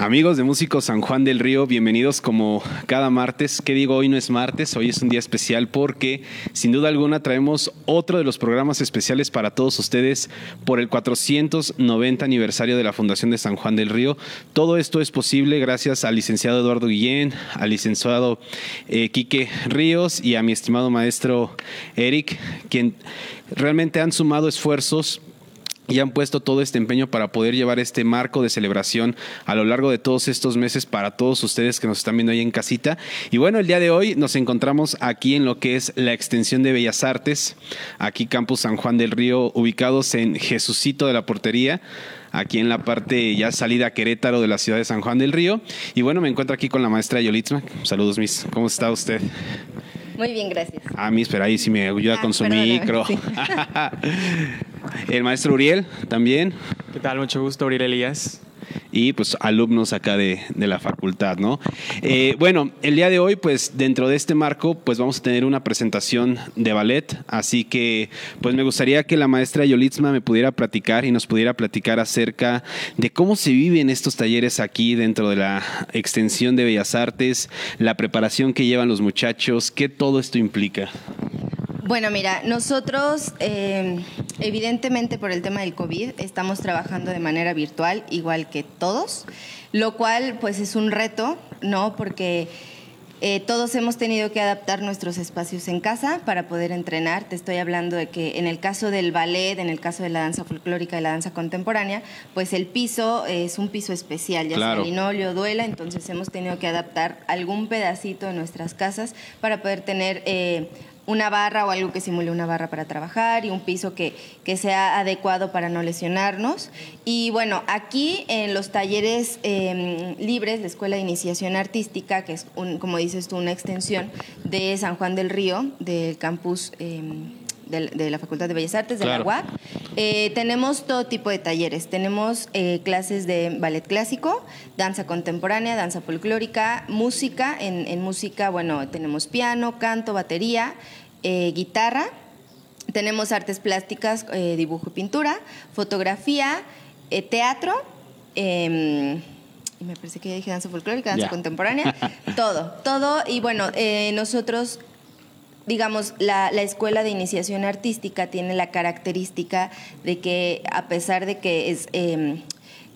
Amigos de Músicos San Juan del Río, bienvenidos como cada martes. ¿Qué digo? Hoy no es martes, hoy es un día especial porque sin duda alguna traemos otro de los programas especiales para todos ustedes por el 490 aniversario de la Fundación de San Juan del Río. Todo esto es posible gracias al licenciado Eduardo Guillén, al licenciado eh, Quique Ríos y a mi estimado maestro Eric, quien realmente han sumado esfuerzos y han puesto todo este empeño para poder llevar este marco de celebración a lo largo de todos estos meses para todos ustedes que nos están viendo ahí en casita. Y bueno, el día de hoy nos encontramos aquí en lo que es la extensión de Bellas Artes, aquí Campus San Juan del Río, ubicados en Jesucito de la Portería aquí en la parte ya salida a Querétaro de la ciudad de San Juan del Río. Y bueno, me encuentro aquí con la maestra Yolitzma. Saludos, Miss. ¿Cómo está usted? Muy bien, gracias. Ah, Miss, pero ahí sí me ayuda Ah, con su micro. sí. El maestro Uriel también. ¿Qué tal? Mucho gusto, Uriel Elías. Y pues alumnos acá de, de la facultad, ¿no? Eh, bueno, el día de hoy, pues dentro de este marco, pues vamos a tener una presentación de ballet, así que pues me gustaría que la maestra Yolitzma me pudiera platicar y nos pudiera platicar acerca de cómo se viven estos talleres aquí dentro de la extensión de Bellas Artes, la preparación que llevan los muchachos, qué todo esto implica. Bueno, mira, nosotros, eh, evidentemente por el tema del COVID, estamos trabajando de manera virtual, igual que todos, lo cual pues es un reto, ¿no? Porque eh, todos hemos tenido que adaptar nuestros espacios en casa para poder entrenar. Te estoy hablando de que en el caso del ballet, en el caso de la danza folclórica y la danza contemporánea, pues el piso es un piso especial, ya Claro. sea linóleo, duela, entonces hemos tenido que adaptar algún pedacito de nuestras casas para poder tener eh, una barra o algo que simule una barra para trabajar y un piso que, que sea adecuado para no lesionarnos. Y bueno, aquí en los talleres eh, libres, la Escuela de Iniciación Artística, que es, un, como dices tú, una extensión de San Juan del Río, del campus eh, de, de la Facultad de Bellas Artes, de Claro. la UAC, eh, tenemos todo tipo de talleres. Tenemos eh, clases de ballet clásico, danza contemporánea, danza folclórica, música. En, en música, bueno, tenemos piano, canto, batería, eh, guitarra. Tenemos artes plásticas, dibujo y pintura, fotografía, teatro. em, y me parece que ya dije danza folclórica, danza contemporánea, todo, todo. Y bueno, eh, nosotros digamos, la, la escuela de iniciación artística tiene la característica de que a pesar de que es eh,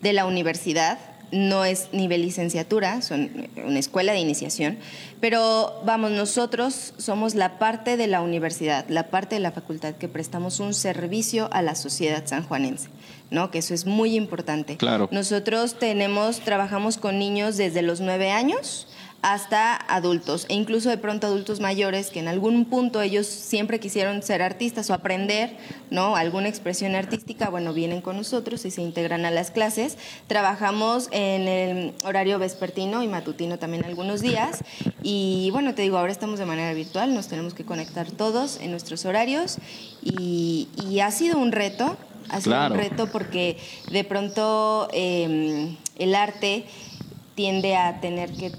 de la universidad, no es nivel licenciatura, son una escuela de iniciación, pero vamos, nosotros somos la parte de la universidad, la parte de la facultad que prestamos un servicio a la sociedad sanjuanense, ¿no? Que eso es muy importante. Claro. Nosotros tenemos, trabajamos con niños desde los nueve años hasta adultos e incluso de pronto adultos mayores que en algún punto ellos siempre quisieron ser artistas o aprender no alguna expresión artística bueno vienen con nosotros y se integran a las clases. Trabajamos en el horario vespertino y matutino también algunos días. Y bueno te digo ahora estamos de manera virtual nos tenemos que conectar todos en nuestros horarios. Y, y ha sido un reto ha sido Claro. un reto porque de pronto eh, el arte tiende a tener que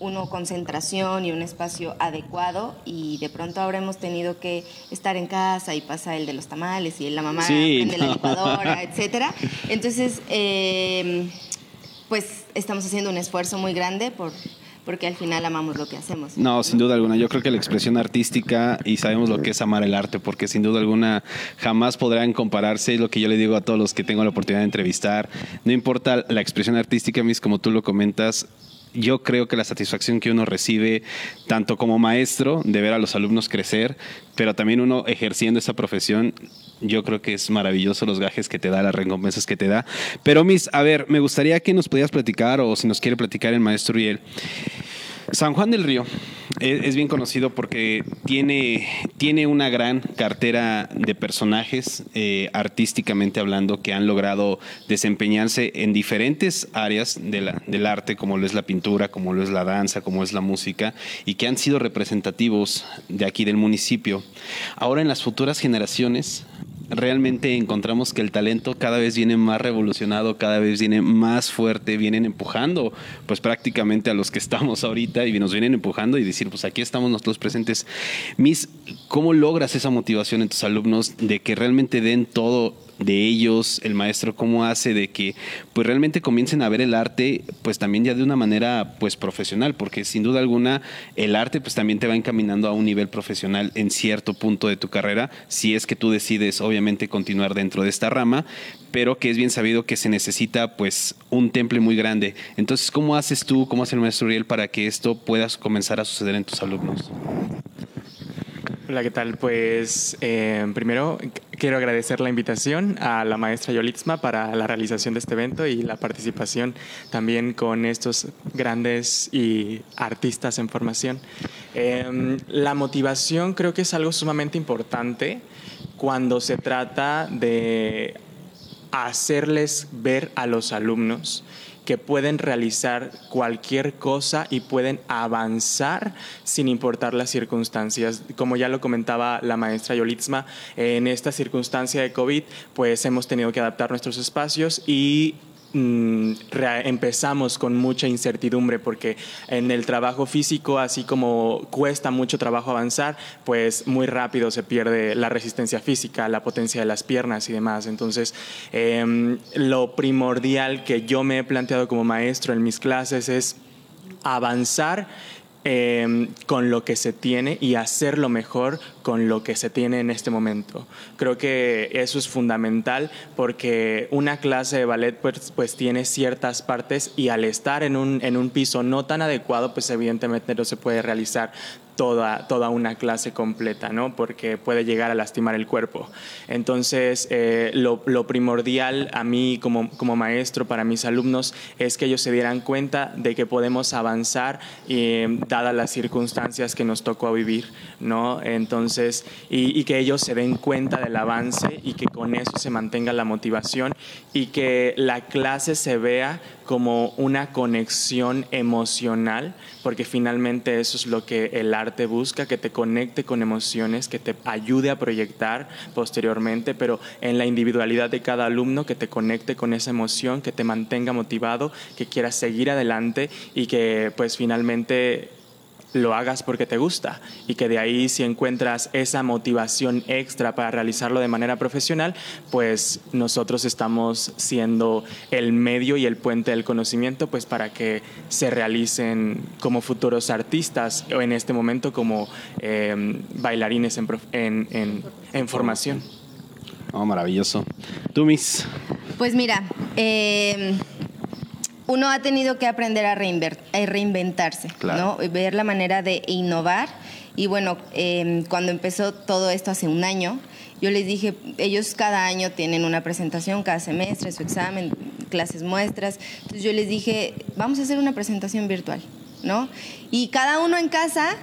uno concentración y un espacio adecuado y de pronto ahora hemos tenido que estar en casa y pasa el de los tamales y la mamá Sí, prende no. la licuadora, etcétera. Entonces, eh, pues estamos haciendo un esfuerzo muy grande por porque al final amamos lo que hacemos. No, sin duda alguna. Yo creo que la expresión artística y sabemos lo que es amar el arte, porque sin duda alguna jamás podrán compararse. Es lo que yo le digo a todos los que tengo la oportunidad de entrevistar. No importa la expresión artística, mis, como tú lo comentas. Yo creo que la satisfacción que uno recibe, tanto como maestro, de ver a los alumnos crecer, pero también uno ejerciendo esa profesión, yo creo que es maravilloso los gajes que te da, las recompensas que te da. Pero, Miss, a ver, me gustaría que nos pudieras platicar, o si nos quiere platicar el maestro Uriel, San Juan del Río es, bien conocido porque tiene, tiene una gran cartera de personajes, eh, artísticamente hablando, que han logrado desempeñarse en diferentes áreas del arte, como lo es la pintura, como lo es la danza, como es la música, y que han sido representativos de aquí del municipio. Ahora en las futuras generaciones realmente encontramos que el talento cada vez viene más revolucionado, cada vez viene más fuerte, vienen empujando pues prácticamente a los que estamos ahorita y nos vienen empujando y decir, pues aquí estamos nosotros presentes. Miss, ¿cómo logras esa motivación en tus alumnos de que realmente den todo de ellos, el maestro, cómo hace de que pues realmente comiencen a ver el arte pues también ya de una manera pues profesional, porque sin duda alguna el arte pues también te va encaminando a un nivel profesional en cierto punto de tu carrera, si es que tú decides obviamente continuar dentro de esta rama, pero que es bien sabido que se necesita pues un temple muy grande. Entonces, ¿cómo haces tú, cómo hace el maestro Uriel para que esto pueda comenzar a suceder en tus alumnos? Hola, ¿qué tal? Pues eh, primero quiero agradecer la invitación a la maestra Yolitzma para la realización de este evento y la participación también con estos grandes y artistas en formación. Em, la motivación creo que es algo sumamente importante cuando se trata de hacerles ver a los alumnos que pueden realizar cualquier cosa y pueden avanzar sin importar las circunstancias. Como ya lo comentaba la maestra Yolitzma, en esta circunstancia de COVID, pues hemos tenido que adaptar nuestros espacios y Mm, empezamos con mucha incertidumbre porque en el trabajo físico, así como cuesta mucho trabajo avanzar, pues muy rápido se pierde la resistencia física, la potencia de las piernas y demás. Entonces, em, lo primordial que yo me he planteado como maestro en mis clases es avanzar Em, con lo que se tiene y hacerlo mejor con lo que se tiene en este momento. Creo que eso es fundamental porque una clase de ballet pues, pues tiene ciertas partes y al estar en un, en un piso no tan adecuado, pues evidentemente no se puede realizar toda, toda una clase completa, ¿no? Porque puede llegar a lastimar el cuerpo. Entonces, eh, lo, primordial a mí como, como, maestro, para mis alumnos, es que ellos se dieran cuenta de que podemos avanzar eh, dadas las circunstancias que nos tocó vivir, ¿no? Entonces, y, y que ellos se den cuenta del avance y que con eso se mantenga la motivación y que la clase se vea como una conexión emocional, porque finalmente eso es lo que el arte busca, que te conecte con emociones, que te ayude a proyectar posteriormente, pero en la individualidad de cada alumno, que te conecte con esa emoción, que te mantenga motivado, que quieras seguir adelante y que pues finalmente lo hagas porque te gusta y que de ahí si encuentras esa motivación extra para realizarlo de manera profesional, pues nosotros estamos siendo el medio y el puente del conocimiento pues para que se realicen como futuros artistas o en este momento como em, bailarines en, en, formación. Oh, maravilloso. ¿Tú, Miss? Pues mira, eh, uno ha tenido que aprender a, reinventarse, ¿no? ver la manera de innovar. Y bueno, em, cuando empezó todo esto hace un año, yo les dije, ellos cada año tienen una presentación, cada semestre, su examen, clases muestras. Entonces yo les dije, vamos a hacer una presentación virtual, ¿no? Y cada uno en casa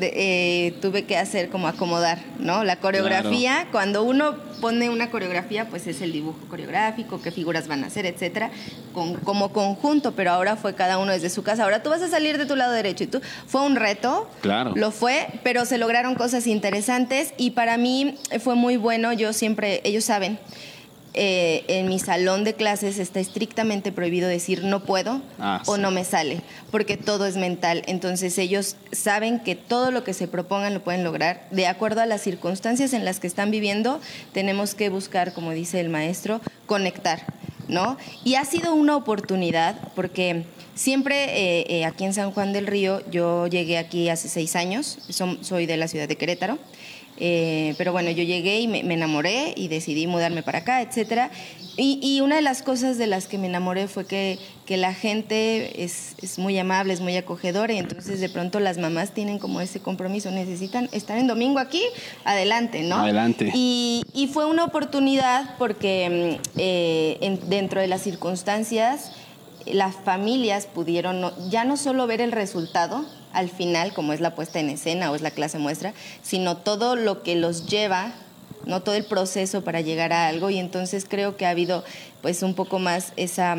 eh, tuve que hacer como acomodar, ¿no? La coreografía, cuando uno pone una coreografía, pues es el dibujo coreográfico, qué figuras van a hacer, etcétera, con, como conjunto, pero ahora fue cada uno desde su casa. Ahora tú vas a salir de tu lado derecho y tú, fue un reto, claro. lo fue, pero se lograron cosas interesantes y para mí fue muy bueno, yo siempre, ellos saben, eh, en mi salón de clases está estrictamente prohibido decir no puedo ah, o no me sale, porque todo es mental. Entonces ellos saben que todo lo que se propongan lo pueden lograr. De acuerdo a las circunstancias en las que están viviendo, tenemos que buscar, como dice el maestro, conectar, ¿no? Y ha sido una oportunidad porque... Siempre eh, eh, aquí en San Juan del Río, yo llegué aquí hace seis años, soy de la ciudad de Querétaro, eh, pero bueno, yo llegué y me, enamoré y decidí mudarme para acá, etcétera. Y, una de las cosas de las que me enamoré fue que, que la gente es, es, muy amable, es muy acogedora y entonces de pronto las mamás tienen como ese compromiso, necesitan estar en domingo aquí, adelante, ¿no? Adelante. Y, y fue una oportunidad porque mm, eh, dentro de las circunstancias las familias pudieron ya no solo ver el resultado, al final, como es la puesta en escena o es la clase muestra, sino todo lo que los lleva, no todo el proceso para llegar a algo y entonces creo que ha habido pues un poco más esa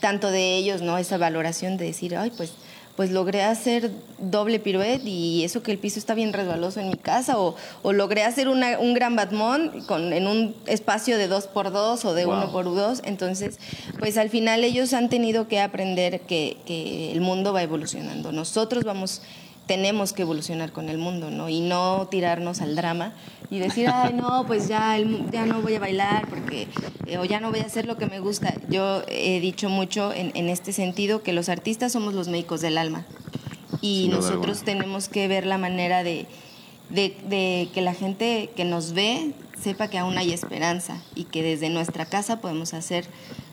tanto de ellos, ¿no? Esa valoración de decir, ay, pues pues logré hacer doble piruet y eso que el piso está bien resbaloso en mi casa, o, o logré hacer un gran batmón con, en un espacio de dos por dos o de uno por dos. Entonces, pues al final ellos han tenido que aprender que, que el mundo va evolucionando. Nosotros vamos tenemos que evolucionar con el mundo, ¿no? Y no tirarnos al drama y decir, ay, no, pues ya, ya no voy a bailar porque, eh, o ya no voy a hacer lo que me gusta. Yo he dicho mucho en, en este sentido que los artistas somos los médicos del alma y nosotros tenemos que ver la manera de, de, de que la gente que nos ve sepa que aún hay esperanza y que desde nuestra casa podemos hacer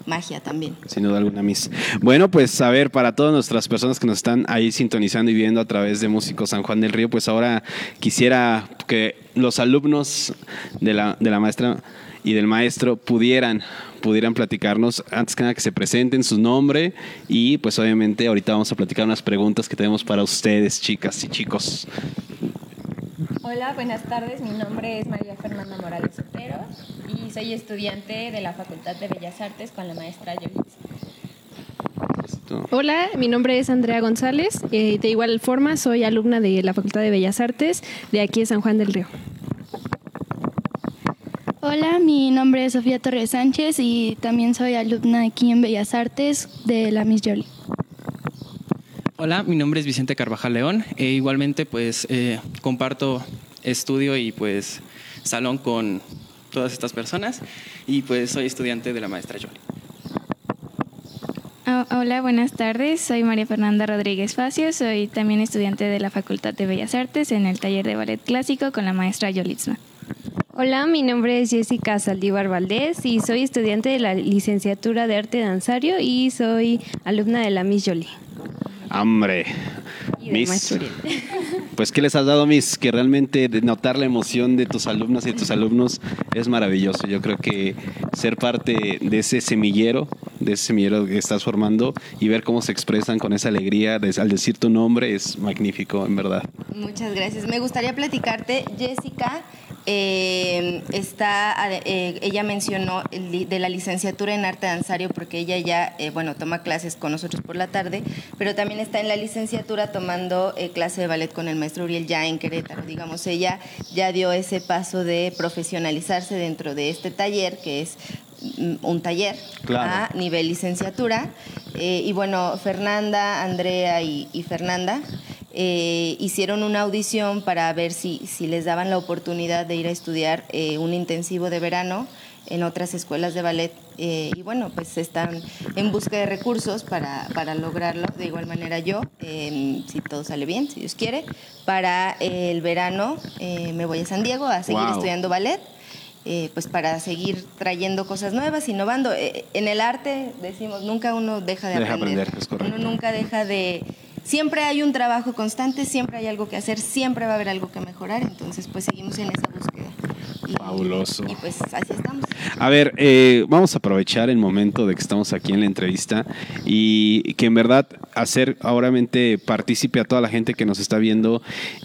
magia también. Sin duda alguna, Miss. Bueno, pues a ver, para todas nuestras personas que nos están ahí sintonizando y viendo a través de Músico San Juan del Río, pues ahora quisiera que los alumnos de la, de la maestra y del maestro pudieran pudieran platicarnos, antes que nada que se presenten su nombre y pues obviamente ahorita vamos a platicar unas preguntas que tenemos para ustedes, chicas y chicos. Hola, buenas tardes. Mi nombre es María Fernanda Morales Otero soy estudiante de la Facultad de Bellas Artes con la maestra Yolitza. Hola, mi nombre es Andrea González. Eh, de igual forma, soy alumna de la Facultad de Bellas Artes de aquí de San Juan del Río. Hola, mi nombre es Sofía Torres Sánchez y también soy alumna aquí en Bellas Artes de la Miss Jolie. Hola, mi nombre es Vicente Carvajal León e igualmente pues eh, comparto estudio y pues salón con todas estas personas y pues soy estudiante de la maestra Jolie. Oh, hola, buenas tardes. Soy María Fernanda Rodríguez Facio. Soy también estudiante de la Facultad de Bellas Artes en el taller de ballet clásico con la maestra Yolitzma. Hola, mi nombre es Jessica Saldívar Valdés y soy estudiante de la licenciatura de arte danzario y soy alumna de la Miss Jolie. Hambre. Miss, pues ¿qué les has dado, Miss? Que realmente notar la emoción de tus alumnas y de tus alumnos es maravilloso. Yo creo que ser parte de ese semillero, de ese semillero que estás formando y ver cómo se expresan con esa alegría al decir tu nombre es magnífico, en verdad. Muchas gracias. Me gustaría platicarte, Jessica, eh, está, eh, ella mencionó de la licenciatura en arte danzario porque ella ya, eh, bueno, toma clases con nosotros por la tarde, pero también está en la licenciatura tomando clase de ballet con el maestro Uriel ya en Querétaro. Digamos, ella ya dio ese paso de profesionalizarse dentro de este taller, que es mm, un taller a nivel licenciatura. y bueno, Fernanda, Andrea y, y Fernanda eh, hicieron una audición para ver si, si, les daban la oportunidad de ir a estudiar eh, un intensivo de verano en otras escuelas de ballet eh, y bueno, pues están en busca de recursos para, para lograrlo. De igual manera yo, em, si todo sale bien, si Dios quiere, para el verano me voy a San Diego a seguir estudiando ballet. pues para seguir trayendo cosas nuevas, innovando. en el arte decimos, nunca uno deja de aprender. uno nunca deja de, siempre hay un trabajo constante, siempre hay algo que hacer, siempre va a haber algo que mejorar, entonces pues seguimos en esa búsqueda. Fabuloso. Y pues así estamos. A ver, eh, vamos a aprovechar el momento de que estamos aquí en la entrevista y que en verdad hacer ahora partícipe a toda la gente que nos está viendo.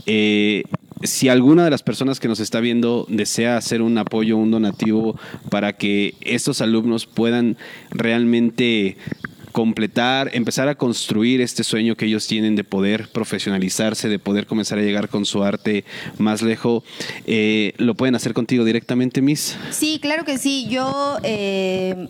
Eh, si alguna de las personas que nos está viendo desea hacer un apoyo, un donativo para que estos alumnos puedan realmente completar, empezar a construir este sueño que ellos tienen de poder profesionalizarse, de poder comenzar a llegar con su arte más lejos, eh, ¿lo pueden hacer contigo directamente, Miss? Sí, claro que sí. Yo, eh,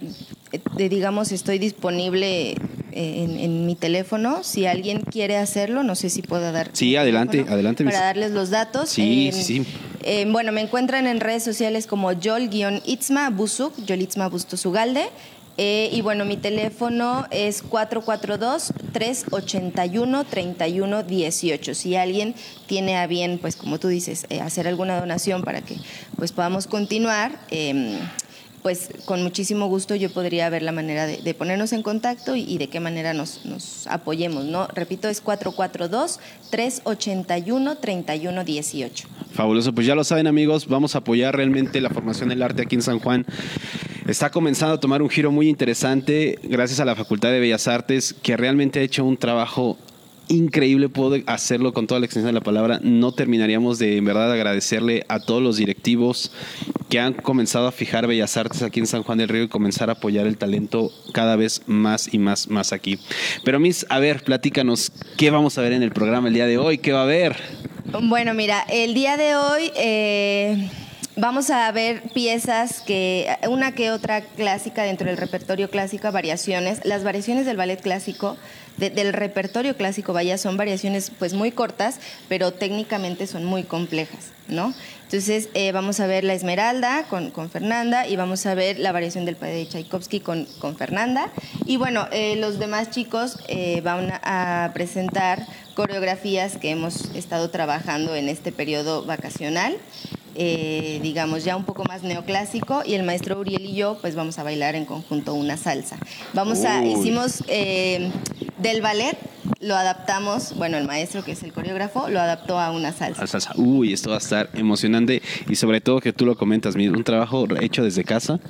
digamos, estoy disponible en, en, mi teléfono. Si alguien quiere hacerlo, no sé si puedo dar. Sí, adelante, adelante. Para darles los datos. Sí, sí, sí. bueno, me encuentran en redes sociales como Yol-Itzma Busuk, Yolitzma Bustosugalde. Eh, y bueno, mi teléfono es 442-381-3118. Si alguien tiene a bien, pues como tú dices, eh, hacer alguna donación para que pues podamos continuar, em, pues con muchísimo gusto yo podría ver la manera de, ponernos en contacto y, de qué manera nos, nos, apoyemos, ¿no? Repito, es 442-381-3118. Fabuloso, pues ya lo saben amigos, vamos a apoyar realmente la formación del arte aquí en San Juan está comenzando a tomar un giro muy interesante gracias a la Facultad de Bellas Artes, que realmente ha hecho un trabajo increíble, puedo hacerlo con toda la extensión de la palabra. No terminaríamos de en verdad agradecerle a todos los directivos que han comenzado a fijar Bellas Artes aquí en San Juan del Río y comenzar a apoyar el talento cada vez más y más, más aquí. Pero Miss, a ver, platícanos, ¿qué vamos a ver en el programa el día de hoy? ¿Qué va a haber? Bueno, mira, el día de hoy... Eh Vamos a ver piezas que, una que otra clásica dentro del repertorio clásico, variaciones. Las variaciones del ballet clásico del repertorio clásico, vaya, son variaciones pues muy cortas, pero técnicamente son muy complejas, ¿no? Entonces eh, vamos a ver la Esmeralda con, con, Fernanda y vamos a ver la variación del padre de Tchaikovsky con, con Fernanda. Y bueno, eh, los demás chicos eh, van a presentar coreografías que hemos estado trabajando en este periodo vacacional. Digamos, ya un poco más neoclásico y el maestro Uriel y yo pues vamos a bailar en conjunto una salsa. Vamos a, hicimos del ballet lo adaptamos, bueno, el maestro que es el coreógrafo lo adaptó a una salsa. A salsa. Uy, esto va a estar emocionante y sobre todo que tú lo comentas, un trabajo hecho desde casa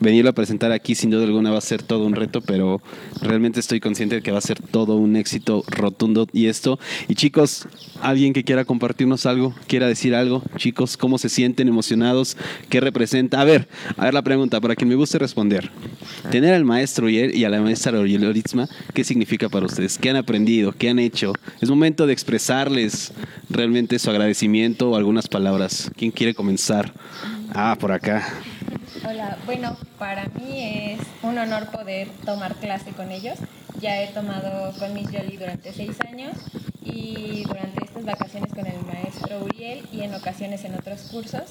venirlo a presentar aquí sin duda alguna va a ser todo un reto, pero realmente estoy consciente de que va a ser todo un éxito rotundo y esto. Y chicos, alguien que quiera compartirnos algo, quiera decir algo, chicos, ¿cómo se sienten emocionados? ¿Qué representa? A ver, a ver la pregunta, para quien me guste responder. Tener al maestro y a la maestra Oriolitzma, ¿qué significa para ustedes? ¿Qué han aprendido? ¿Qué han hecho? Es momento de expresarles realmente su agradecimiento o algunas palabras. ¿Quién quiere comenzar? Ah, por acá. Hola, bueno, para mí es un honor poder tomar clase con ellos. Ya he tomado con Miss Jolie durante seis años y durante estas vacaciones con el maestro Uriel y en ocasiones en otros cursos.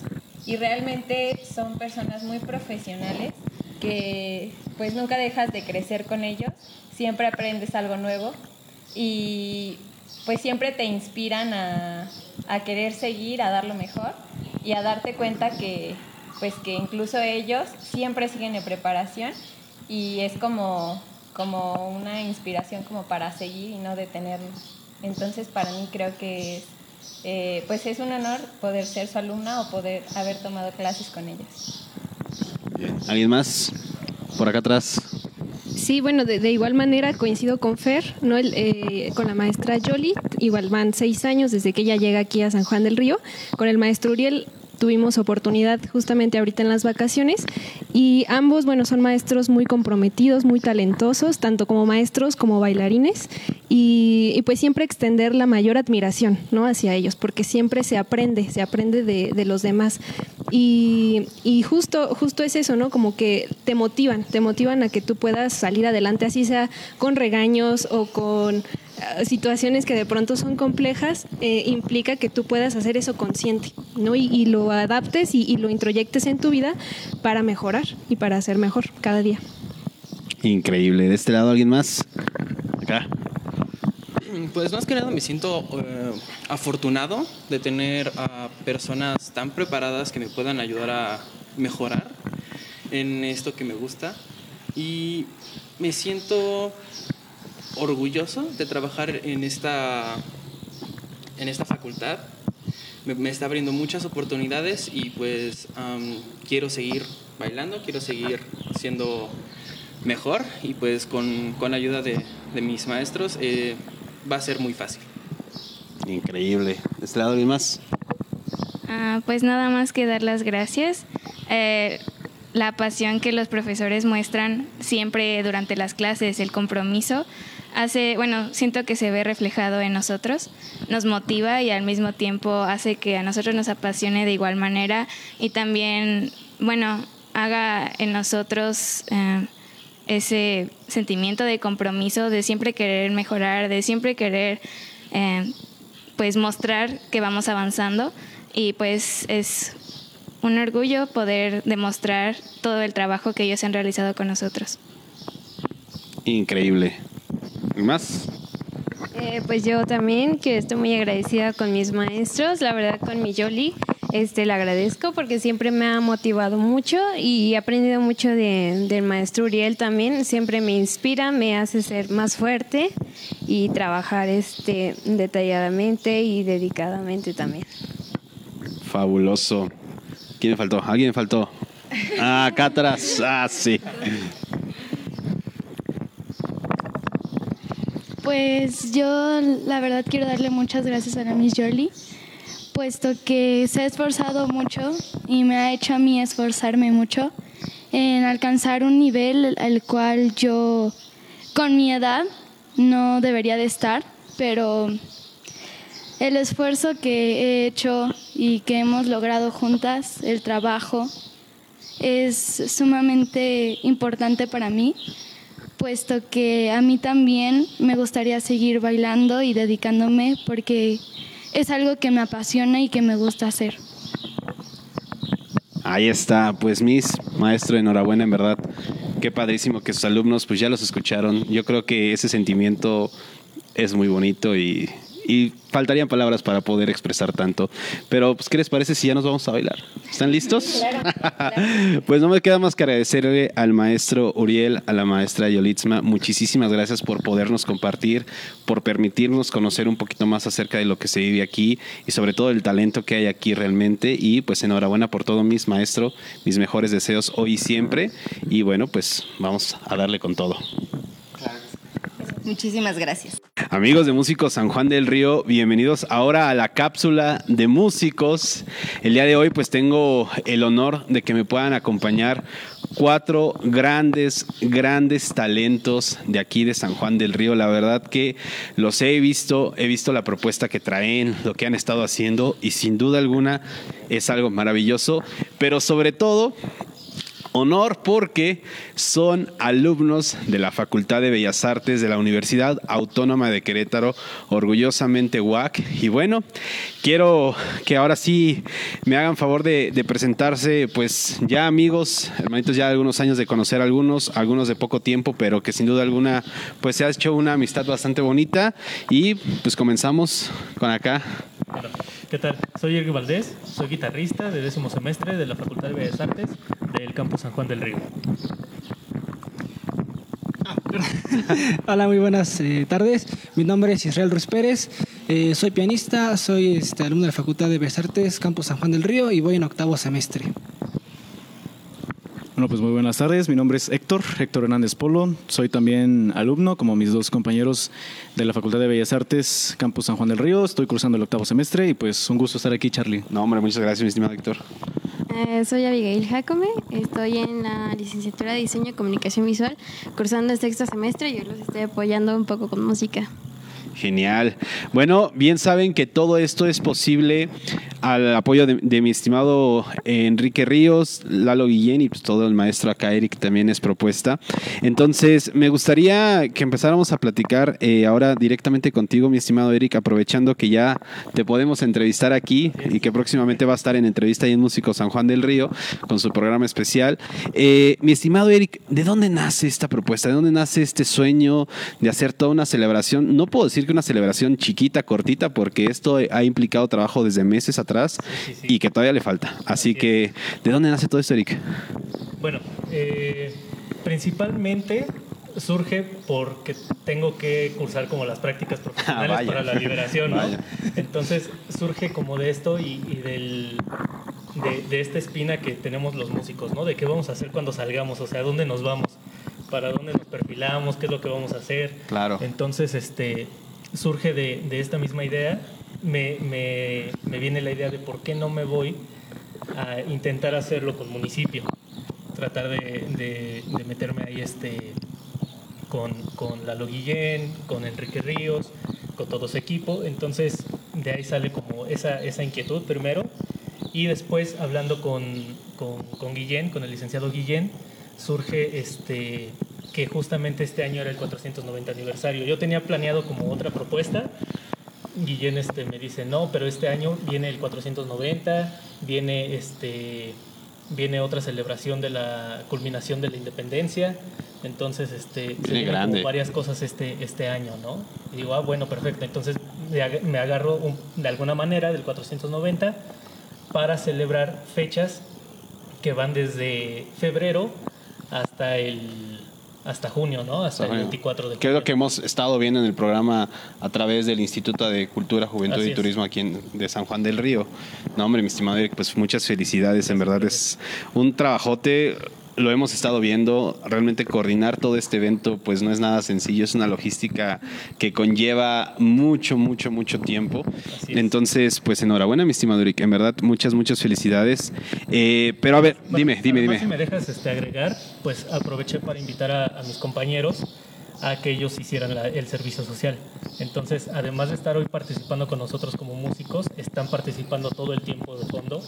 Y realmente son personas muy profesionales que pues nunca dejas de crecer con ellos, siempre aprendes algo nuevo y pues siempre te inspiran a, a querer seguir, a dar lo mejor y a darte cuenta que pues que incluso ellos siempre siguen en preparación y es como, como una inspiración como para seguir y no detenernos. Entonces para mí creo que eh, pues es un honor poder ser su alumna o poder haber tomado clases con ellos. ¿Alguien más? Por acá atrás. Sí, bueno, de, igual manera coincido con Fer, ¿no? Eh, con la maestra Jolie, igual van seis años desde que ella llega aquí a San Juan del Río. Con el maestro Uriel tuvimos oportunidad justamente ahorita en las vacaciones y ambos, bueno, son maestros muy comprometidos, muy talentosos, tanto como maestros como bailarines y, pues siempre extender la mayor admiración, ¿no? Hacia ellos, porque siempre se aprende, se aprende de, los demás y, y, justo, justo es eso, ¿no? Como que te motivan, te motivan a que tú puedas salir adelante, así sea con regaños o con situaciones que de pronto son complejas, eh, implica que tú puedas hacer eso consciente, ¿no? Y, lo adaptes y, lo introyectes en tu vida para mejorar y para ser mejor cada día. Increíble. ¿De este lado alguien más? Acá. Pues más que nada me siento eh, afortunado de tener a personas tan preparadas que me puedan ayudar a mejorar en esto que me gusta. Y me siento orgulloso de trabajar en esta, en esta facultad. Me, está abriendo muchas oportunidades y pues quiero seguir bailando, quiero seguir siendo mejor y pues con, con ayuda de, de, mis maestros eh, va a ser muy fácil. Increíble. ¿De este lado más? Ah, pues nada más que dar las gracias. Eh, la pasión que los profesores muestran siempre durante las clases, el compromiso, hace, bueno, siento que se ve reflejado en nosotros, nos motiva y al mismo tiempo hace que a nosotros nos apasione de igual manera y también, bueno, haga en nosotros eh, ese sentimiento de compromiso, de siempre querer mejorar, de siempre querer, eh, pues, mostrar que vamos avanzando y pues es un orgullo poder demostrar todo el trabajo que ellos han realizado con nosotros. Increíble. ¿Más? Eh, pues yo también, que estoy muy agradecida con mis maestros, la verdad con mi Yoli, este, le agradezco porque siempre me ha motivado mucho y he aprendido mucho de, del maestro Uriel también, siempre me inspira, me hace ser más fuerte y trabajar este, detalladamente y dedicadamente también. Fabuloso. ¿Quién me faltó? ¿Alguien me faltó? Ah, acá atrás. Ah, sí. Pues yo la verdad quiero darle muchas gracias a la Miss Jolie, puesto que se ha esforzado mucho y me ha hecho a mí esforzarme mucho en alcanzar un nivel al cual yo con mi edad no debería de estar, pero el esfuerzo que he hecho y que hemos logrado juntas, el trabajo, es sumamente importante para mí puesto que a mí también me gustaría seguir bailando y dedicándome porque es algo que me apasiona y que me gusta hacer. Ahí está, pues Miss, maestro, enhorabuena, en verdad. Qué padrísimo que sus alumnos pues ya los escucharon. Yo creo que ese sentimiento es muy bonito y, y faltarían palabras para poder expresar tanto. Pero, pues, ¿qué les parece si ya nos vamos a bailar? ¿Están listos? pues no me queda más que agradecerle al maestro Uriel, a la maestra Yolitzma. Muchísimas gracias por podernos compartir, por permitirnos conocer un poquito más acerca de lo que se vive aquí y sobre todo el talento que hay aquí realmente. Y pues enhorabuena por todo, mis maestro, mis mejores deseos hoy y siempre. Y bueno, pues vamos a darle con todo. Muchísimas gracias. Amigos de Músicos San Juan del Río, bienvenidos ahora a la cápsula de músicos. El día de hoy pues tengo el honor de que me puedan acompañar cuatro grandes, grandes talentos de aquí de San Juan del Río. La verdad que los he visto, he visto la propuesta que traen, lo que han estado haciendo y sin duda alguna es algo maravilloso, pero sobre todo honor porque son alumnos de la Facultad de Bellas Artes de la Universidad Autónoma de Querétaro, orgullosamente UAC. Y bueno, quiero que ahora sí me hagan favor de, presentarse, pues ya amigos, hermanitos, ya algunos años de conocer algunos, algunos de poco tiempo, pero que sin duda alguna, pues se ha hecho una amistad bastante bonita. Y pues comenzamos con acá. ¿Qué tal? Soy Ergue Valdés, soy guitarrista de décimo semestre de la Facultad de Bellas Artes del Campus San Juan del Río. Hola, muy buenas eh, tardes. Mi nombre es Israel Ruiz Pérez. Eh, soy pianista, soy este, alumno de la Facultad de Bellas Artes, Campus San Juan del Río y voy en octavo semestre. Bueno, pues muy buenas tardes. Mi nombre es Héctor, Héctor Hernández Polo. Soy también alumno, como mis dos compañeros de la Facultad de Bellas Artes, Campus San Juan del Río. Estoy cursando el octavo semestre y pues un gusto estar aquí, Charlie. No, hombre, muchas gracias, mi estimado Héctor. Eh, soy Abigail Jacome, estoy en la licenciatura de Diseño y Comunicación Visual, cursando el sexto semestre y hoy los estoy apoyando un poco con música. Genial. Bueno, bien saben que todo esto es posible al apoyo de, mi estimado Enrique Ríos, Lalo Guillén y pues todo el maestro acá, Eric, también es propuesta. Entonces, me gustaría que empezáramos a platicar eh, ahora directamente contigo, mi estimado Eric, aprovechando que ya te podemos entrevistar aquí y que próximamente va a estar en entrevista ahí en Músico San Juan del Río con su programa especial. Eh, mi estimado Eric, ¿de dónde nace esta propuesta? ¿De dónde nace este sueño de hacer toda una celebración? No puedo decir una celebración chiquita, cortita, porque esto ha implicado trabajo desde meses atrás y que todavía le falta. Así, que, ¿de dónde nace todo esto, Eric? Bueno, eh, principalmente surge porque tengo que cursar como las prácticas profesionales ah, para la liberación, Entonces surge como de esto y, del, de, esta espina que tenemos los músicos, ¿no? De qué vamos a hacer cuando salgamos, o sea, dónde nos vamos, para dónde nos perfilamos, qué es lo que vamos a hacer. Claro. Entonces, este, surge de, esta misma idea, me, viene la idea de por qué no me voy a intentar hacerlo con municipio, tratar de, meterme ahí este, con, con Lalo Guillén, con Enrique Ríos, con todo su equipo. Entonces, de ahí sale como esa, esa inquietud primero. Y después, hablando con, con, con Guillén, con el licenciado Guillén, surge este, que justamente este año era el 490 aniversario. Yo tenía planeado como otra propuesta. Guillén este, me dice, no, pero este año viene el 490, viene, este, viene otra celebración de la culminación de la independencia. Entonces, este, se varias cosas este, este año, ¿no? Y digo, ah, bueno, perfecto. Entonces me agarro de alguna manera del 490 para celebrar fechas que van desde febrero hasta el hasta junio, ¿no? Hasta el 24 de junio. Que es lo que hemos estado viendo en el programa a través del Instituto de Cultura, Juventud y Turismo aquí en, de San Juan del Río. No, hombre, mi estimado Eric, pues muchas felicidades. En verdad es un trabajote lo hemos estado viendo, realmente coordinar todo este evento pues no es nada sencillo, es una logística que conlleva mucho, mucho, mucho tiempo. Entonces, pues enhorabuena, mi estimado Eric, en verdad muchas, muchas felicidades. Eh, pero a ver, dime, dime, dime. Si me dejas este, agregar, pues aproveché para invitar a, a mis compañeros a que ellos hicieran el servicio social. Entonces, además de estar hoy participando con nosotros como músicos, están participando todo el tiempo de fondo,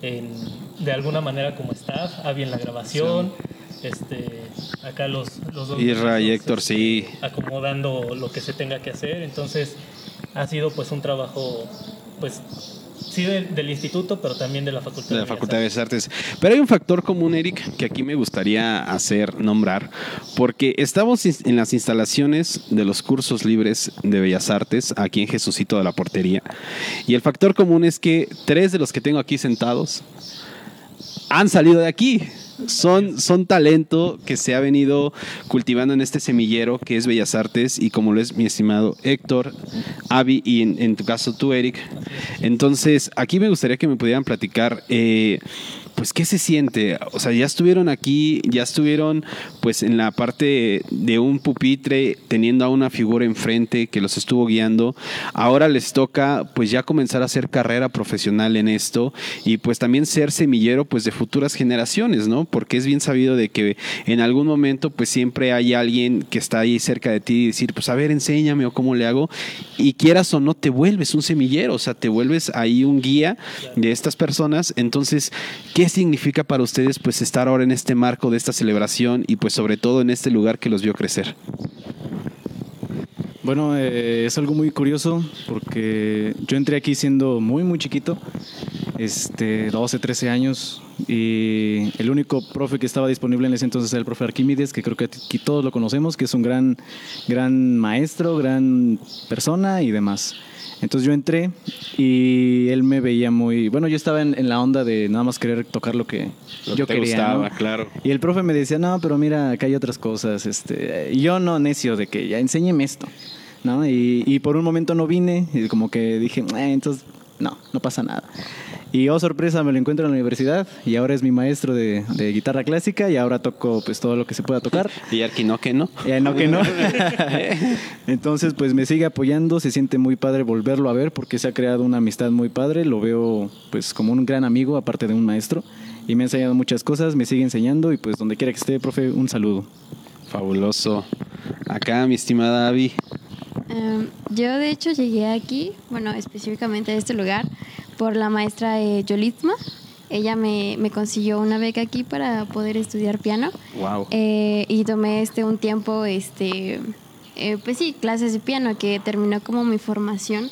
de alguna manera como staff, había en la grabación, este, acá los, los dos Isra y Héctor, este, sí. acomodando lo que se tenga que hacer. Entonces ha sido pues un trabajo pues sí del, del instituto, pero también de la facultad. de la Bellas de Bellas Artes. Pero hay un factor común, Eric, que aquí me gustaría hacer nombrar, porque estamos en las instalaciones de los cursos libres de Bellas Artes, aquí en Jesucito de la Portería, y el factor común es que tres de los que tengo aquí sentados han salido de aquí. Son, son talento que se ha venido cultivando en este semillero que es Bellas Artes y como lo es mi estimado Héctor, Avi y en, en tu caso tú, Eric. Entonces, aquí me gustaría que me pudieran platicar, eh, pues, ¿qué se siente? O sea, ya estuvieron aquí, ya estuvieron, pues, en la parte de un pupitre, teniendo a una figura enfrente que los estuvo guiando. Ahora les toca, pues, ya comenzar a hacer carrera profesional en esto y, pues, también ser semillero, pues, de futuras generaciones, ¿no? Porque es bien sabido de que en algún momento, pues, siempre hay alguien que está ahí cerca de ti y decir, pues, a ver, enséñame o cómo le hago. Y quieras o no, te vuelves un semillero, o sea, te vuelves ahí un guía de estas personas. Entonces, ¿qué significa para ustedes, pues, estar ahora en este marco de esta celebración y, pues, sobre todo en este lugar que los vio crecer? Bueno, eh, es algo muy curioso porque yo entré aquí siendo muy, muy chiquito, este, 12, 13 años, y el único profe que estaba disponible en ese entonces era el profe Arquímedes, que creo que aquí todos lo conocemos, que es un gran, gran maestro, gran persona y demás. Entonces yo entré y él me veía muy... Bueno, yo estaba en, en la onda de nada más querer tocar lo que Lo yo te quería. gustaba, ¿no? claro. Y el profe me decía, no, pero mira, acá hay otras cosas. Este, y yo no necio de que ya enséñeme esto. ¿no? Y, y por un momento no vine y como que dije, "Eh, entonces, no, no pasa nada. Y oh, sorpresa, me lo encuentro en la universidad y ahora es mi maestro de, de guitarra clásica y ahora toco pues todo lo que se pueda tocar. Y Arqui, no que no. Ya no que no. Entonces, pues me sigue apoyando, se siente muy padre volverlo a ver porque se ha creado una amistad muy padre, lo veo pues como un gran amigo aparte de un maestro y me ha enseñado muchas cosas, me sigue enseñando y pues donde quiera que esté, profe, un saludo. Fabuloso. Acá, mi estimada Avi. Em, yo de hecho llegué aquí, bueno, específicamente a este lugar, por la maestra eh, Yolitma. Ella me, me consiguió una beca aquí para poder estudiar piano. Wow. Eh, y tomé este un tiempo, este, eh, pues sí, clases de piano, que terminó como mi formación,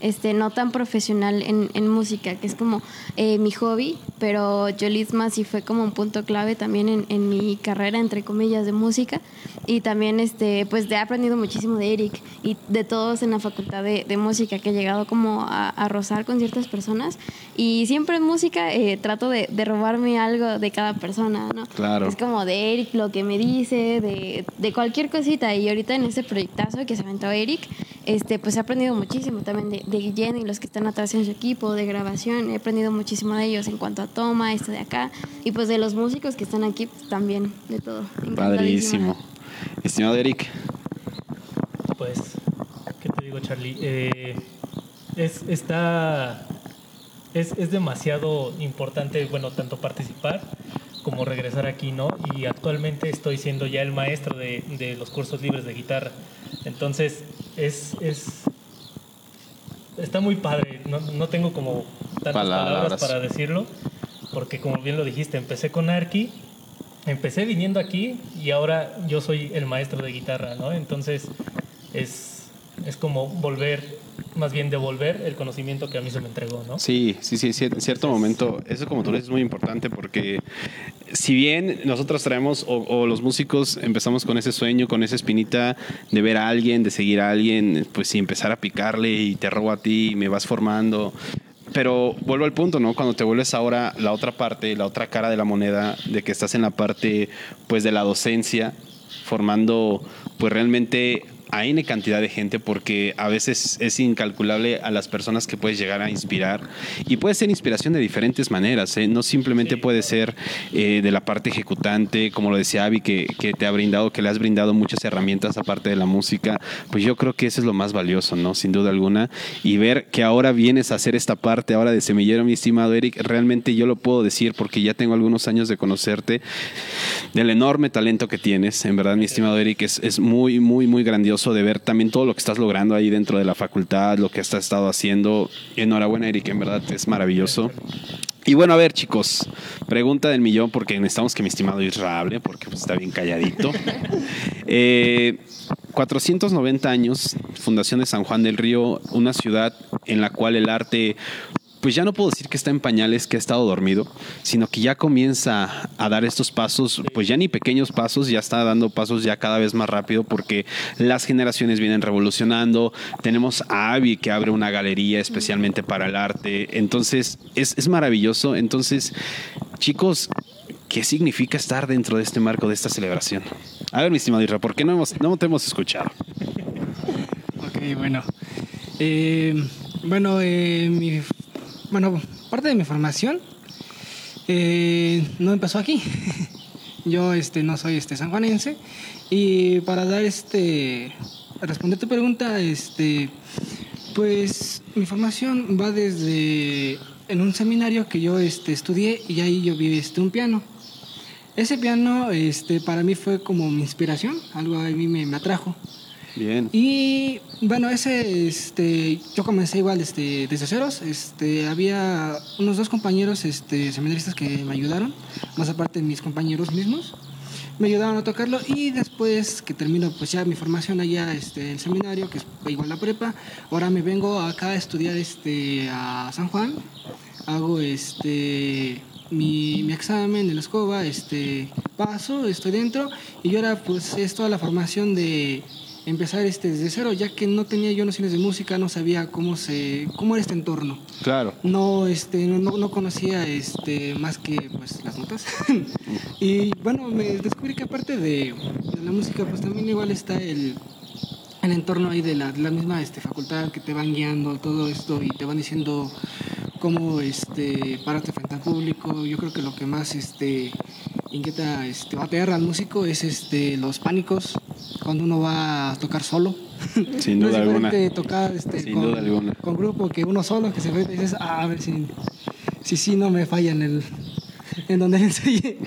este, no tan profesional en, en música, que es como eh, mi hobby, pero Yolisma sí fue como un punto clave también en, en mi carrera, entre comillas, de música. Y también, este, pues he aprendido muchísimo de Eric y de todos en la facultad de, de música, que he llegado como a, a rozar con ciertas personas. Y siempre en música eh, trato de, de robarme algo de cada persona, ¿no? Claro. Es como de Eric, lo que me dice, de, de cualquier cosita. Y ahorita en este proyectazo que se aventó Eric, este, pues he aprendido muchísimo también de, de Guillén y los que están atrás en su equipo, de grabación. He aprendido muchísimo de ellos en cuanto a toma, esto de acá. Y pues de los músicos que están aquí, pues también, de todo. Padrísimo. Estimado Eric. Pues, ¿qué te digo, Charlie? Eh, es, está, es, es demasiado importante, bueno, tanto participar como regresar aquí, ¿no? Y actualmente estoy siendo ya el maestro de, de los cursos libres de guitarra. Entonces, es, es está muy padre. No, no tengo como tantas Palabras. palabras para decirlo, porque como bien lo dijiste, empecé con Arki, empecé viniendo aquí y ahora yo soy el maestro de guitarra, ¿no? Entonces es, es como volver, más bien devolver el conocimiento que a mí se me entregó, ¿no? Sí, sí, sí, sí, en cierto momento, eso como tú dices es muy importante porque si bien nosotros traemos o, o los músicos empezamos con ese sueño, con esa espinita de ver a alguien, de seguir a alguien, pues sí, empezar a picarle y te robo a ti y me vas formando. Pero vuelvo al punto, ¿no? Cuando te vuelves ahora la otra parte, la otra cara de la moneda, de que estás en la parte, pues, de la docencia, formando, pues, realmente a N cantidad de gente porque a veces es incalculable a las personas que puedes llegar a inspirar. Y puede ser inspiración de diferentes maneras, ¿eh? no simplemente puede ser eh, de la parte ejecutante, como lo decía Avi, que, que te ha brindado, que le has brindado muchas herramientas aparte de la música, pues yo creo que eso es lo más valioso, ¿no? Sin duda alguna, y ver que ahora vienes a hacer esta parte ahora de semillero, mi estimado Eric, realmente yo lo puedo decir porque ya tengo algunos años de conocerte, del enorme talento que tienes, en verdad, mi estimado Eric, es, es muy, muy, muy grandioso de ver también todo lo que estás logrando ahí dentro de la facultad, lo que has estado haciendo. Enhorabuena, Eric, en verdad es maravilloso. Y bueno, a ver, chicos, pregunta del millón, porque necesitamos que mi estimado Israel hable, porque pues, está bien calladito. Eh, 490 años, Fundación de San Juan del Río, una ciudad en la cual el arte, pues ya no puedo decir que está en pañales, que ha estado dormido, sino que ya comienza a dar estos pasos, pues ya ni pequeños pasos, ya está dando pasos ya cada vez más rápido porque las generaciones vienen revolucionando. Tenemos a Avi que abre una galería especialmente para el arte. Entonces, es, es maravilloso. Entonces, chicos, ¿qué significa estar dentro de este marco de esta celebración? A ver, mi estimado Isra, ¿por qué no, hemos, no te hemos escuchado? Ok, bueno. Eh, bueno, eh, mi, bueno, parte de mi formación eh, no empezó aquí. Yo este, no soy este, sanjuanense y para dar este, responder tu pregunta, este, pues mi formación va desde en un seminario que yo este, estudié y ahí yo vi este, un piano. Ese piano este, para mí fue como mi inspiración, algo a mí me, me atrajo. Bien. Y bueno, ese, este, yo comencé igual este, desde ceros. Este, había unos dos compañeros este, seminaristas que me ayudaron, más aparte mis compañeros mismos. Me ayudaron a tocarlo y después que termino pues ya mi formación allá, este, el seminario, que es igual la prepa, ahora me vengo acá a estudiar este, a San Juan. Hago este, mi, mi examen en la escoba, este, paso, estoy dentro y ahora pues es toda la formación de empezar este desde cero, ya que no tenía yo nociones de música, no sabía cómo se cómo era este entorno. Claro. No este no, no conocía este más que pues las notas. y bueno, me descubrí que aparte de, de, la música pues también igual está el el entorno ahí de la, de la misma este, facultad que te van guiando todo esto y te van diciendo cómo este pararte frente al público. Yo creo que lo que más este inquieta este o aterra al músico es este los pánicos cuando uno va a tocar solo. Sin duda no es alguna. tocar este, Sin con, duda alguna. con grupo que uno solo que se ve y dices, ah, a ver si si, si no me falla en el en donde enseñé.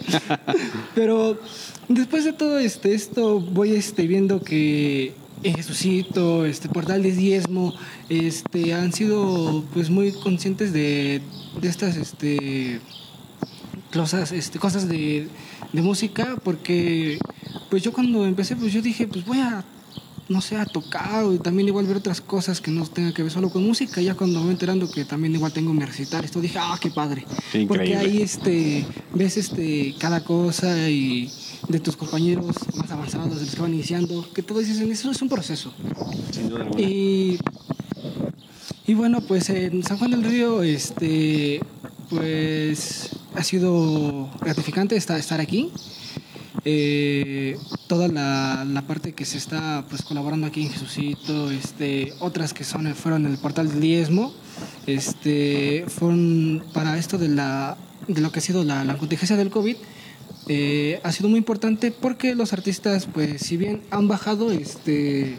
Pero después de todo este esto voy este viendo que Jesucito, este Portal de Diezmo, este han sido pues muy conscientes de, de estas este cosas, este, cosas de, de música porque pues yo cuando empecé pues yo dije pues voy a no sé, a tocar o también igual ver otras cosas que no tengan que ver solo con música. Ya cuando me voy enterando que también igual tengo mi recital, esto dije, ah, qué padre. Porque ahí este, ves este, cada cosa y de tus compañeros más avanzados, de los que van iniciando, que todos dicen, eso es un proceso. Sin duda alguna. Y, y bueno, pues en San Juan del Río, este, pues ha sido gratificante estar, estar aquí. Eh, toda la, la, parte que se está pues colaborando aquí en Jesucito, este, otras que son fueron el portal del diezmo, este, fueron para esto de la de lo que ha sido la, la contingencia del COVID, eh, ha sido muy importante porque los artistas, pues, si bien han bajado este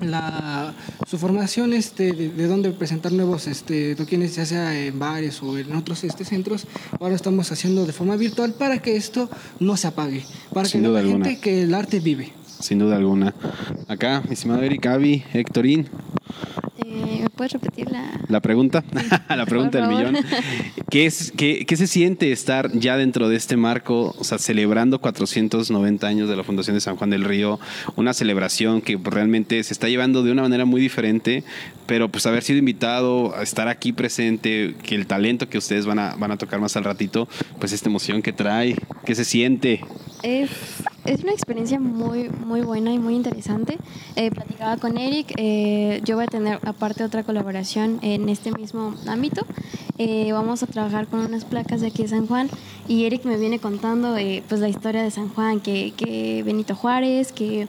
la, su formación este, de, de dónde presentar nuevos este, toquines, ya sea en bares o en otros este, centros, ahora estamos haciendo de forma virtual para que esto no se apague, para Sin que no duda la alguna. gente que el arte vive. Sin duda alguna. Acá, mi estimado Eric, Avi, Héctorín, Eh, ¿Me puedes repetir la...? la pregunta, la pregunta del millón. ¿Qué, es, qué, ¿Qué se siente estar ya dentro de este marco, o sea, celebrando 490 años de la Fundación de San Juan del Río? Una celebración que realmente se está llevando de una manera muy diferente, pero pues haber sido invitado a estar aquí presente, que el talento que ustedes van a, van a tocar más al ratito, pues esta emoción que trae, ¿qué se siente? Es, es una experiencia muy, muy buena y muy interesante. Eh, platicaba con Eric, eh, yo voy a tener aparte otra colaboración en este mismo ámbito. Eh, vamos a trabajar con unas placas de aquí de San Juan y Eric me viene contando eh, pues la historia de San Juan, que, que Benito Juárez, que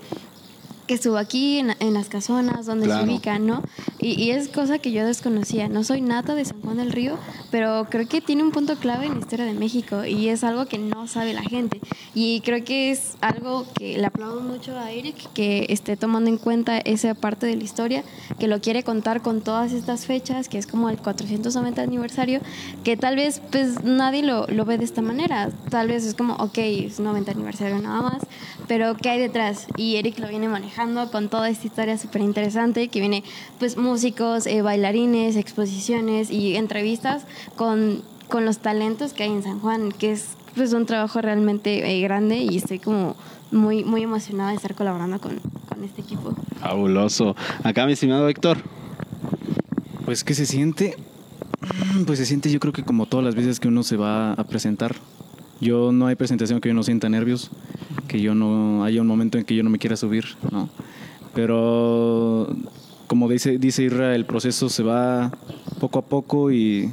que estuvo aquí en, en las casonas, donde Claro. se ubican, ¿no? Y, y es cosa que yo desconocía. No soy nata de San Juan del Río, pero creo que tiene un punto clave en la historia de México y es algo que no sabe la gente. Y creo que es algo que le aplaudo mucho a Eric, que esté tomando en cuenta esa parte de la historia, que lo quiere contar con todas estas fechas, que es como el 490 aniversario, que tal vez pues nadie lo, lo ve de esta manera. Tal vez es como, ok, es 90 aniversario nada más, pero ¿qué hay detrás? Y Eric lo viene manejando con toda esta historia súper interesante, que viene pues músicos, eh, bailarines, exposiciones y entrevistas con con los talentos que hay en San Juan, que es pues un trabajo realmente eh, grande y estoy como muy, muy emocionada de estar colaborando con, con este equipo. Fabuloso. Acá, mi estimado Héctor. Pues, ¿qué se siente? Pues se siente yo creo que como todas las veces que uno se va a presentar. Yo no hay presentación que yo no sienta nervios, que yo no haya un momento en que yo no me quiera subir, ¿no? Pero como dice, dice Irra, el proceso se va poco a poco y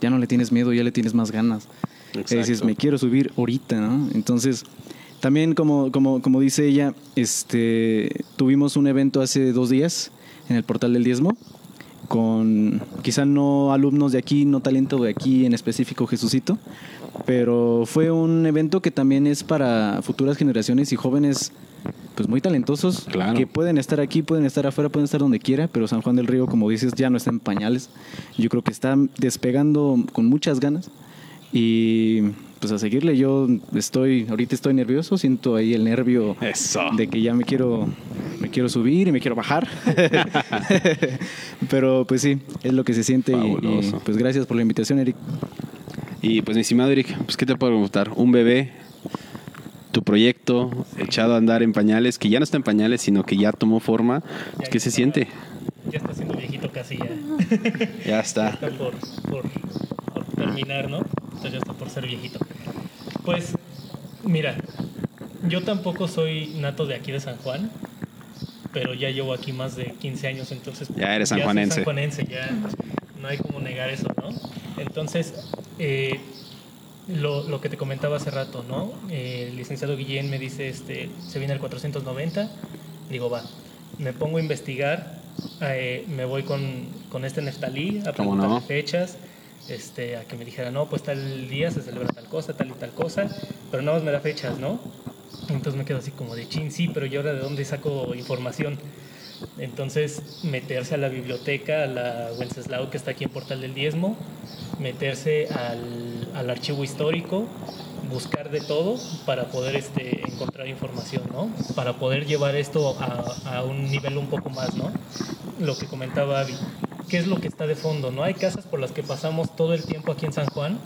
ya no le tienes miedo, ya le tienes más ganas. Exacto. Y dices, me quiero subir ahorita, ¿no? Entonces, también como, como, como dice ella, este, tuvimos un evento hace dos días en el portal del diezmo con quizá no alumnos de aquí, no talento de aquí en específico Jesucito, pero fue un evento que también es para futuras generaciones y jóvenes pues muy talentosos que pueden estar aquí, pueden estar afuera, pueden estar donde quiera, pero San Juan del Río, como dices, ya no está en pañales. Yo creo que está despegando con muchas ganas y pues a seguirle. Yo estoy, ahorita estoy nervioso, siento ahí el nervio de que ya me quiero, me quiero subir y me quiero bajar. Pero pues sí, es lo que se siente y- y, pues gracias por la invitación, Eric. Y pues, mi estimado Eric, pues, ¿qué te puedo preguntar? Un bebé, tu proyecto echado a andar en pañales, que ya no está en pañales, sino que ya tomó forma, pues, ¿qué se siente? Ya está siendo viejito casi ya. Ya está. está por, por- por terminar, ¿no? Entonces ya está por ser viejito. Pues, mira, yo tampoco soy nato de aquí de San Juan, pero ya llevo aquí más de 15 años, entonces... Ya eres sanjuanense. sanjuanense, ya no hay como negar eso, ¿no? Entonces, eh, lo, lo que te comentaba hace rato, ¿no? Eh, el licenciado Guillén me dice, este, se viene el 490, digo, va, me pongo a investigar, eh, me voy con, con este Neftalí a ¿Cómo preguntarle no? fechas, este, a que me dijera, no, pues tal día se celebra tal cosa, tal y tal cosa, pero nada más me da fechas, ¿no? Entonces me quedo así como de chin, sí, pero ¿y ahora de dónde saco información? Entonces, meterse a la biblioteca, a la Wenceslao que está aquí en Portal del Diezmo, meterse al, al archivo histórico, buscar de todo para poder este, encontrar información, ¿no? Para poder llevar esto a, a un nivel un poco más, ¿no? Lo que comentaba Avi, ¿qué es lo que está de fondo, no? Hay casas por las que pasamos todo el tiempo aquí en San Juan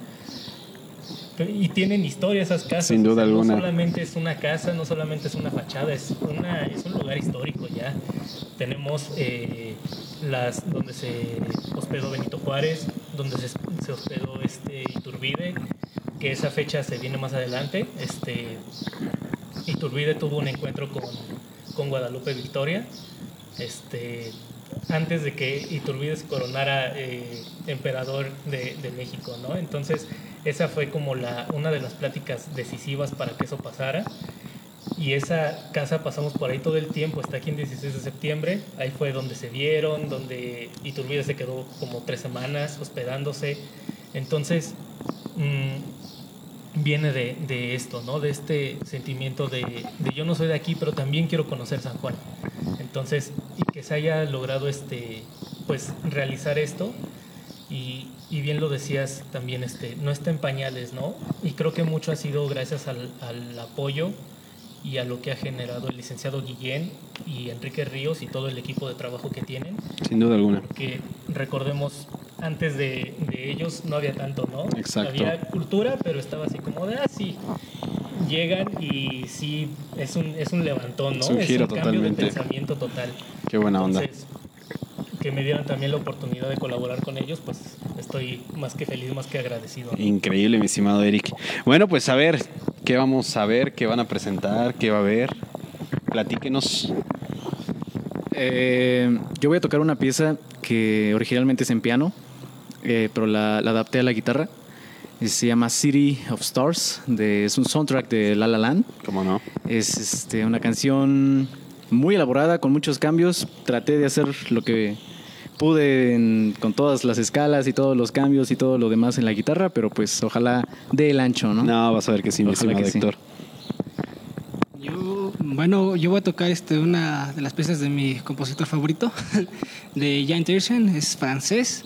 y tienen historia esas casas. Sin duda o sea, alguna. No solamente es una casa, no solamente es una fachada, es, una, es un lugar histórico ya. Tenemos eh, las donde se hospedó Benito Juárez, donde se, se hospedó este Iturbide, que esa fecha se viene más adelante. Este, Iturbide tuvo un encuentro con, con Guadalupe Victoria. Este, antes de que Iturbide se coronara eh, emperador de, de México, ¿no? Entonces, esa fue como la, una de las pláticas decisivas para que eso pasara. Y esa casa pasamos por ahí todo el tiempo, está aquí en 16 de septiembre, ahí fue donde se vieron, donde Iturbide se quedó como tres semanas hospedándose. Entonces, mm, viene de, de esto, ¿no? De este sentimiento de, de yo no soy de aquí, pero también quiero conocer San Juan. Entonces, y que se haya logrado este, pues, realizar esto, y, y bien lo decías también, este, no está en pañales, ¿no? Y creo que mucho ha sido gracias al, al apoyo y a lo que ha generado el licenciado Guillén y Enrique Ríos y todo el equipo de trabajo que tienen. Sin duda alguna. Que recordemos, antes de, de ellos no había tanto, ¿no? Exacto. Había cultura, pero estaba así como de, ah, sí. Llegan y sí, es un, es un levantón, ¿no? Es un giro cambio totalmente. de pensamiento total. Qué buena onda. Entonces, que me dieron también la oportunidad de colaborar con ellos, pues estoy más que feliz, más que agradecido. Increíble, mi estimado Eric. Bueno, pues a ver, ¿qué vamos a ver? ¿Qué van a presentar? ¿Qué va a haber? Platíquenos. Eh, yo voy a tocar una pieza que originalmente es en piano, eh, pero la, la adapté a la guitarra. Eh, Se llama City of Stars, de, es un soundtrack de La La Land. ¿Cómo no? Es este, una canción muy elaborada, con muchos cambios. Traté de hacer lo que pude en- con todas las escalas y todos los cambios y todo lo demás en la guitarra, pero pues ojalá dé el ancho, ¿no? No, vas a ver que sí, mi Ojalá estimado que sí. Yo, bueno, yo voy a tocar este, una de las piezas de mi compositor favorito, de Jan Tiersen, es francés,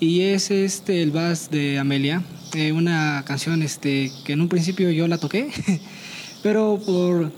y es este, el bass de Amelia, eh, una canción este, que en un principio yo la toqué, pero por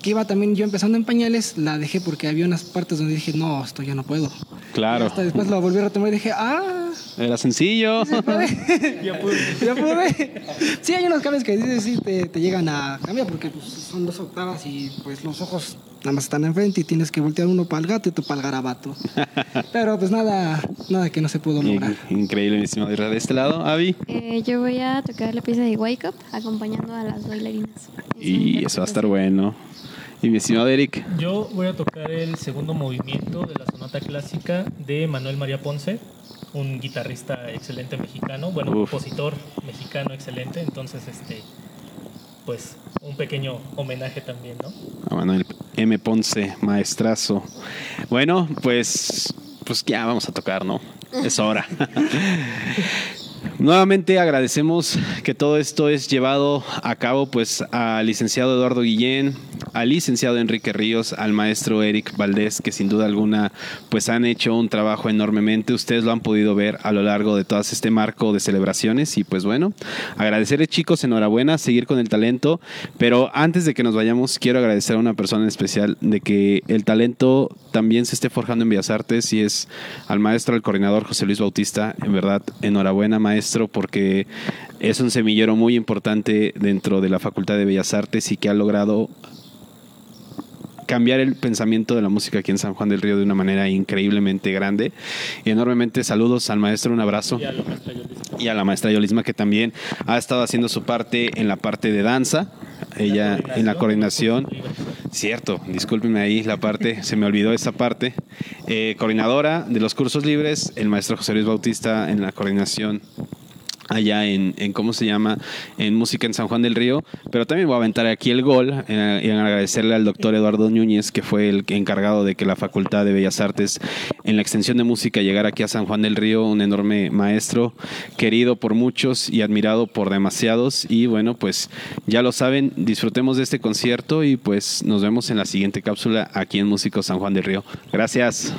que iba también yo empezando en pañales, la dejé porque había unas partes donde dije, no, esto ya no puedo. Claro. Hasta después la volví a retomar y dije, ah, Era sencillo. ya pude. Ya pude. Sí, hay unos cambios que dices, sí, te, te llegan a cambiar porque pues, son dos octavas y pues los ojos nada más están enfrente y tienes que voltear uno para el gato y otro para el garabato. Pero pues nada, nada que no se pudo lograr. Increíble, mi estimado De este lado, Avi. Eh, yo voy a tocar la pieza de Wake Up acompañando a las bailarinas. Y eso va a estar bueno. Y mi estimado Eric. Yo voy a tocar el segundo movimiento de la sonata clásica de Manuel María Ponce, un guitarrista excelente mexicano, bueno, Uf. compositor mexicano excelente, entonces este pues un pequeño homenaje también, ¿no? A Manuel M. Ponce, maestrazo. Bueno, pues, pues ya vamos a tocar, ¿no? Es hora. Nuevamente agradecemos que todo esto es llevado a cabo pues al licenciado Eduardo Guillén, al licenciado Enrique Ríos, al maestro Eric Valdés, que sin duda alguna pues han hecho un trabajo enormemente. Ustedes lo han podido ver a lo largo de todo este marco de celebraciones. Y pues bueno, agradecerles chicos, enhorabuena, seguir con el talento, pero antes de que nos vayamos quiero agradecer a una persona en especial de que el talento también se esté forjando en Bellas Artes y es al maestro, al coordinador José Luis Bautista, en verdad, enhorabuena maestro porque es un semillero muy importante dentro de la Facultad de Bellas Artes y que ha logrado cambiar el pensamiento de la música aquí en San Juan del Río de una manera increíblemente grande. Y enormemente saludos al maestro, un abrazo. Y a la maestra Yolisma. Y a la maestra Yolisma que también ha estado haciendo su parte en la parte de danza, ella en la coordinación. Cierto, discúlpenme ahí la parte, se me olvidó esa parte. Eh, coordinadora de los cursos libres, el maestro José Luis Bautista en la coordinación allá en, en, ¿cómo se llama? En música en San Juan del Río, pero también voy a aventar aquí el gol eh, y agradecerle al doctor Eduardo Núñez, que fue el encargado de que la Facultad de Bellas Artes en la extensión de música llegara aquí a San Juan del Río, un enorme maestro, querido por muchos y admirado por demasiados, y bueno, pues ya lo saben, disfrutemos de este concierto y pues nos vemos en la siguiente cápsula aquí en Músicos San Juan del Río. Gracias.